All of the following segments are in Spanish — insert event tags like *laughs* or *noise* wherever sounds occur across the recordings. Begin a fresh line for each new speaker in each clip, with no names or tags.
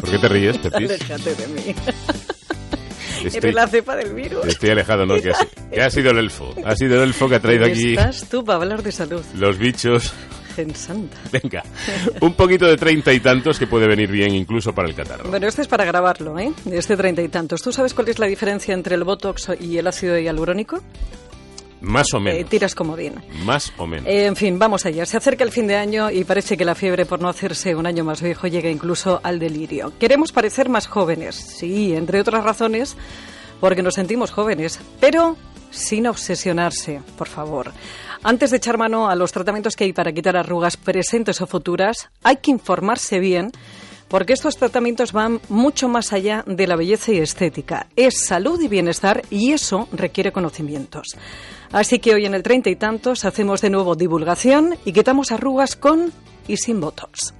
¿Por qué te ríes, *laughs* Pepis?
Aléjate de mí.
Estoy,
Eres la cepa del virus.
estoy alejado, ¿no? Que ha, que ha sido el elfo. Ha sido el elfo que ha traído aquí
Estás tú para hablar de salud.
los bichos.
Gen santa.
Venga, un poquito de treinta y tantos que puede venir bien incluso para el catarro.
Bueno, este es para grabarlo, ¿eh? Este treinta y tantos. ¿Tú sabes cuál es la diferencia entre el Botox y el ácido hialurónico?
Más o
Eh,
menos.
tiras como bien.
Más o menos.
Eh, en fin, vamos allá. Se acerca el fin de año y parece que la fiebre por no hacerse un año más viejo llega incluso al delirio. Queremos parecer más jóvenes, sí, entre otras razones, porque nos sentimos jóvenes, pero sin obsesionarse, por favor. Antes de echar mano a los tratamientos que hay para quitar arrugas presentes o futuras, hay que informarse bien porque estos tratamientos van mucho más allá de la belleza y estética. Es salud y bienestar y eso requiere conocimientos. Así que hoy en el treinta y tantos hacemos de nuevo divulgación y quitamos arrugas con y sin botox.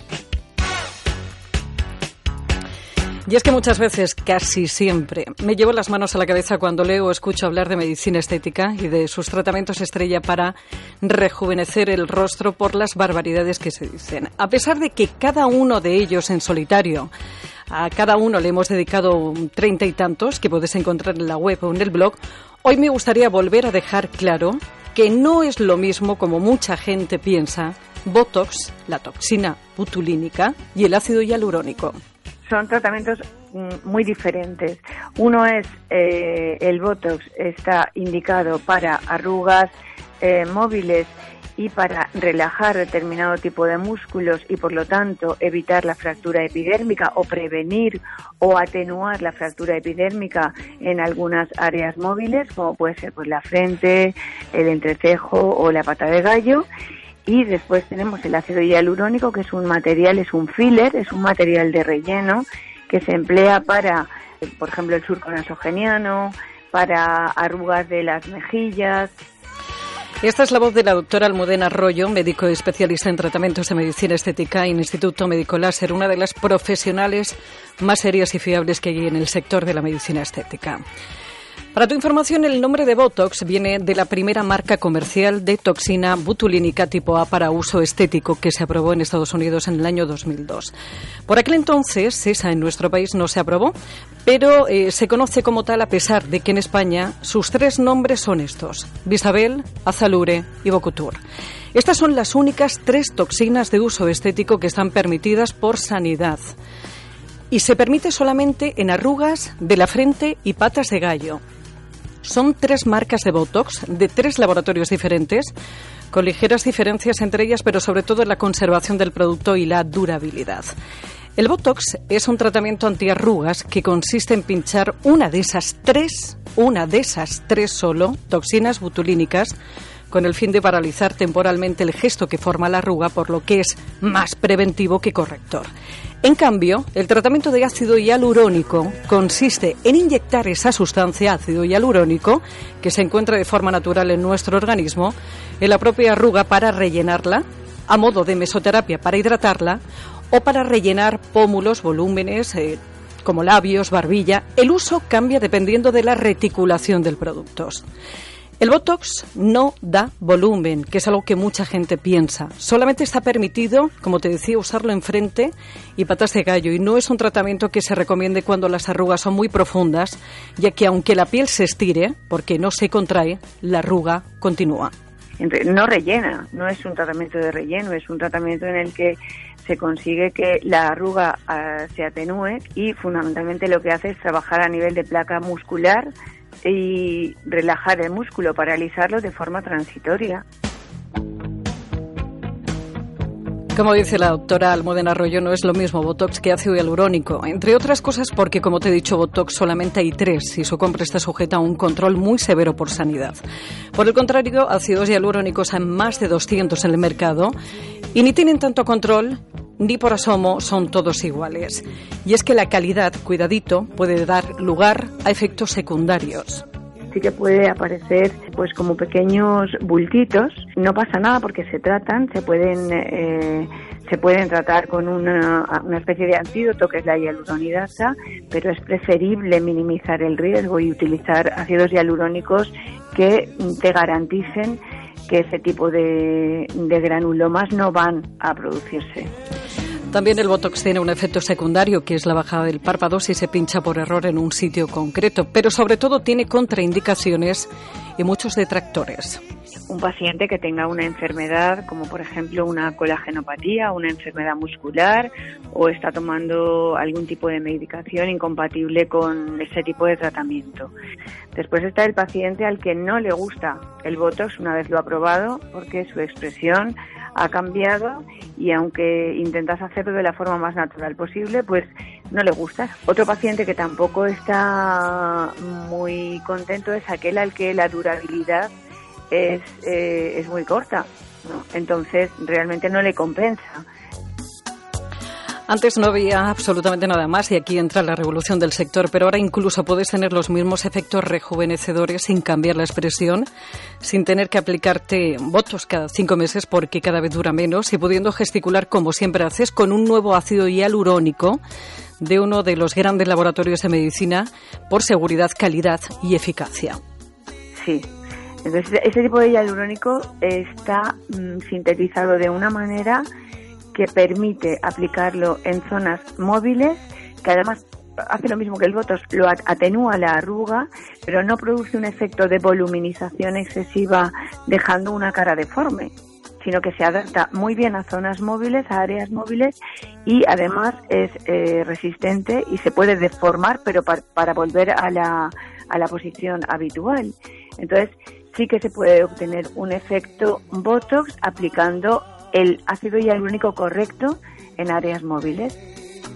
Y es que muchas veces, casi siempre, me llevo las manos a la cabeza cuando leo o escucho hablar de medicina estética y de sus tratamientos estrella para rejuvenecer el rostro por las barbaridades que se dicen. A pesar de que cada uno de ellos en solitario, a cada uno le hemos dedicado treinta y tantos que puedes encontrar en la web o en el blog, hoy me gustaría volver a dejar claro que no es lo mismo como mucha gente piensa Botox, la toxina butulínica y el ácido hialurónico.
Son tratamientos mm, muy diferentes. Uno es eh, el Botox, está indicado para arrugas eh, móviles y para relajar determinado tipo de músculos y por lo tanto evitar la fractura epidérmica o prevenir o atenuar la fractura epidérmica en algunas áreas móviles como puede ser pues la frente, el entrecejo o la pata de gallo y después tenemos el ácido hialurónico, que es un material, es un filler, es un material de relleno que se emplea para, eh, por ejemplo, el surco nasogeniano, para arrugas de las mejillas.
Esta es la voz de la doctora Almudena Arroyo, médico especialista en tratamientos de medicina estética en Instituto Médico Láser, una de las profesionales más serias y fiables que hay en el sector de la medicina estética. Para tu información, el nombre de Botox viene de la primera marca comercial de toxina butulínica tipo A para uso estético que se aprobó en Estados Unidos en el año 2002. Por aquel entonces, esa en nuestro país no se aprobó, pero eh, se conoce como tal a pesar de que en España sus tres nombres son estos, Bisabel, Azalure y Bocutur. Estas son las únicas tres toxinas de uso estético que están permitidas por sanidad y se permite solamente en arrugas de la frente y patas de gallo. Son tres marcas de Botox de tres laboratorios diferentes, con ligeras diferencias entre ellas, pero sobre todo en la conservación del producto y la durabilidad. El Botox es un tratamiento antiarrugas que consiste en pinchar una de esas tres, una de esas tres solo, toxinas butulínicas, con el fin de paralizar temporalmente el gesto que forma la arruga, por lo que es más preventivo que corrector. En cambio, el tratamiento de ácido hialurónico consiste en inyectar esa sustancia, ácido hialurónico, que se encuentra de forma natural en nuestro organismo, en la propia arruga para rellenarla, a modo de mesoterapia para hidratarla, o para rellenar pómulos, volúmenes, eh, como labios, barbilla. El uso cambia dependiendo de la reticulación del producto. El Botox no da volumen, que es algo que mucha gente piensa. Solamente está permitido, como te decía, usarlo en frente y patas de gallo. Y no es un tratamiento que se recomiende cuando las arrugas son muy profundas, ya que aunque la piel se estire, porque no se contrae, la arruga continúa.
No rellena, no es un tratamiento de relleno, es un tratamiento en el que se consigue que la arruga ah, se atenúe y fundamentalmente lo que hace es trabajar a nivel de placa muscular y relajar el músculo, paralizarlo de forma transitoria.
Como dice la doctora Almudena Arroyo, no es lo mismo Botox que ácido hialurónico, entre otras cosas porque, como te he dicho, Botox solamente hay tres y su compra está sujeta a un control muy severo por sanidad. Por el contrario, ácidos hialurónicos hay más de 200 en el mercado y ni tienen tanto control ni por asomo son todos iguales. Y es que la calidad, cuidadito, puede dar lugar a efectos secundarios
sí que puede aparecer pues como pequeños bultitos. No pasa nada porque se tratan, se pueden eh, se pueden tratar con una, una, especie de antídoto que es la hialuronidasa, pero es preferible minimizar el riesgo y utilizar ácidos hialurónicos que te garanticen que ese tipo de, de granulomas no van a producirse.
También el Botox tiene un efecto secundario, que es la bajada del párpado si se pincha por error en un sitio concreto, pero sobre todo tiene contraindicaciones y muchos detractores.
Un paciente que tenga una enfermedad como por ejemplo una colagenopatía, una enfermedad muscular o está tomando algún tipo de medicación incompatible con ese tipo de tratamiento. Después está el paciente al que no le gusta el Botox una vez lo ha probado porque su expresión ha cambiado y aunque intentas hacerlo de la forma más natural posible, pues no le gusta. Otro paciente que tampoco está muy contento es aquel al que la durabilidad es, eh, es muy corta. Entonces realmente no le compensa.
Antes no había absolutamente nada más y aquí entra la revolución del sector, pero ahora incluso puedes tener los mismos efectos rejuvenecedores sin cambiar la expresión, sin tener que aplicarte votos cada cinco meses porque cada vez dura menos y pudiendo gesticular como siempre haces con un nuevo ácido hialurónico de uno de los grandes laboratorios de medicina por seguridad, calidad y eficacia.
Sí, entonces ese tipo de hialurónico está mm, sintetizado de una manera que permite aplicarlo en zonas móviles, que además hace lo mismo que el Botox, lo atenúa la arruga, pero no produce un efecto de voluminización excesiva dejando una cara deforme sino que se adapta muy bien a zonas móviles, a áreas móviles y además es eh, resistente y se puede deformar, pero para volver a la, a la posición habitual. Entonces, sí que se puede obtener un efecto Botox aplicando el ácido hialurónico correcto en áreas móviles.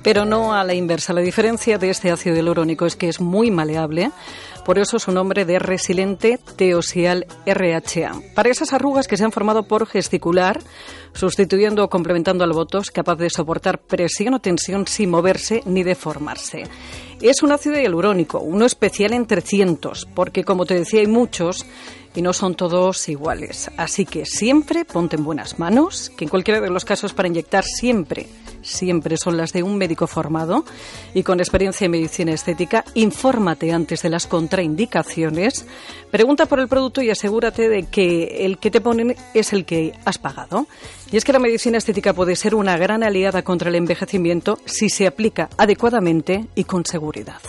Pero no a la inversa. La diferencia de este ácido hialurónico es que es muy maleable, por eso su nombre de resiliente teosial RHA. Para esas arrugas que se han formado por gesticular, sustituyendo o complementando al botox capaz de soportar presión o tensión sin moverse ni deformarse. Es un ácido hialurónico, uno especial entre cientos, porque como te decía hay muchos y no son todos iguales. Así que siempre ponte en buenas manos, que en cualquiera de los casos para inyectar siempre, siempre son las de un médico formado y con experiencia en medicina estética. Infórmate antes de las contraindicaciones, pregunta por el producto y asegúrate de que el que te ponen es el que has pagado. Y es que la medicina estética puede ser una gran aliada contra el envejecimiento si se aplica adecuadamente y con seguridad.